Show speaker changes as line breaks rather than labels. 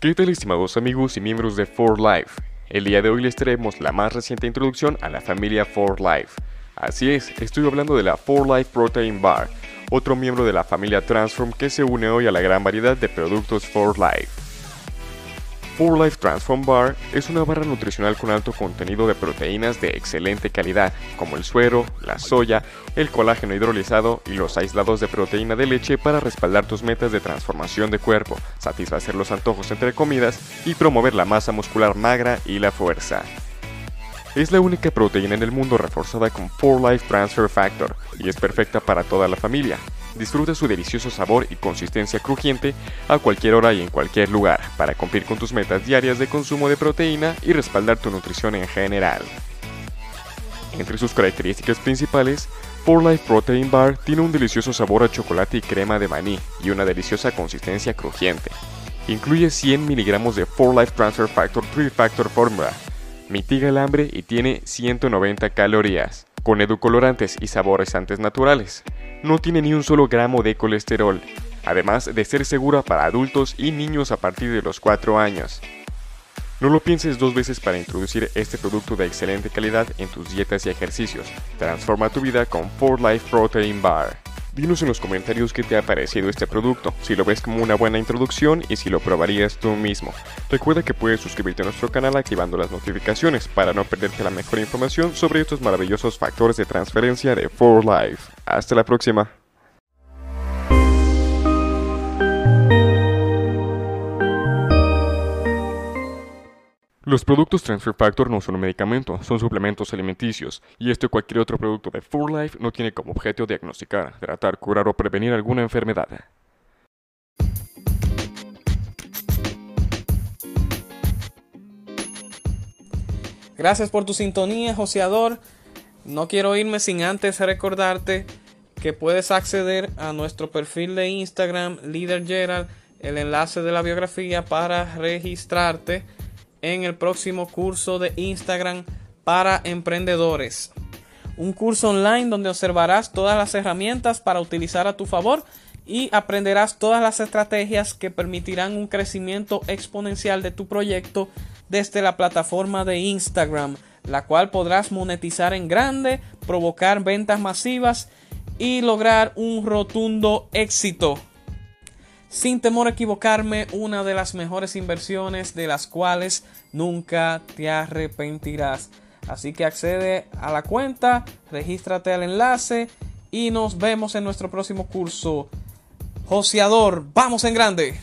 ¿Qué tal estimados amigos y miembros de 4Life? El día de hoy les traemos la más reciente introducción a la familia 4Life. Así es, estoy hablando de la 4Life Protein Bar, otro miembro de la familia Transform que se une hoy a la gran variedad de productos 4Life. 4Life Transform Bar es una barra nutricional con alto contenido de proteínas de excelente calidad, como el suero, la soya, el colágeno hidrolizado y los aislados de proteína de leche para respaldar tus metas de transformación de cuerpo, satisfacer los antojos entre comidas y promover la masa muscular magra y la fuerza. Es la única proteína en el mundo reforzada con 4Life Transfer Factor y es perfecta para toda la familia. Disfruta su delicioso sabor y consistencia crujiente a cualquier hora y en cualquier lugar para cumplir con tus metas diarias de consumo de proteína y respaldar tu nutrición en general. Entre sus características principales, 4Life Protein Bar tiene un delicioso sabor a chocolate y crema de maní y una deliciosa consistencia crujiente. Incluye 100 miligramos de 4Life Transfer Factor 3 Factor Formula, mitiga el hambre y tiene 190 calorías, con edulcorantes y saborizantes naturales no tiene ni un solo gramo de colesterol, además de ser segura para adultos y niños a partir de los 4 años. No lo pienses dos veces para introducir este producto de excelente calidad en tus dietas y ejercicios. Transforma tu vida con 4Life Protein Bar. Dinos en los comentarios qué te ha parecido este producto, si lo ves como una buena introducción y si lo probarías tú mismo. Recuerda que puedes suscribirte a nuestro canal activando las notificaciones para no perderte la mejor información sobre estos maravillosos factores de transferencia de 4Life. Hasta la próxima. Los productos Transfer Factor no son un medicamento, son suplementos alimenticios, y este o cualquier otro producto de 4Life no tiene como objeto diagnosticar, tratar, curar o prevenir alguna enfermedad.
Gracias por tu sintonía, joseador. No quiero irme sin antes recordarte que puedes acceder a nuestro perfil de Instagram, Leader Gerald, el enlace de la biografía para registrarte en el próximo curso de Instagram para emprendedores. Un curso online donde observarás todas las herramientas para utilizar a tu favor y aprenderás todas las estrategias que permitirán un crecimiento exponencial de tu proyecto desde la plataforma de Instagram, la cual podrás monetizar en grande, provocar ventas masivas y lograr un rotundo éxito sin temor a equivocarme, una de las mejores inversiones de las cuales nunca te arrepentirás. Así que accede a la cuenta, regístrate al enlace y nos vemos en nuestro próximo curso. Joseador, vamos en grande.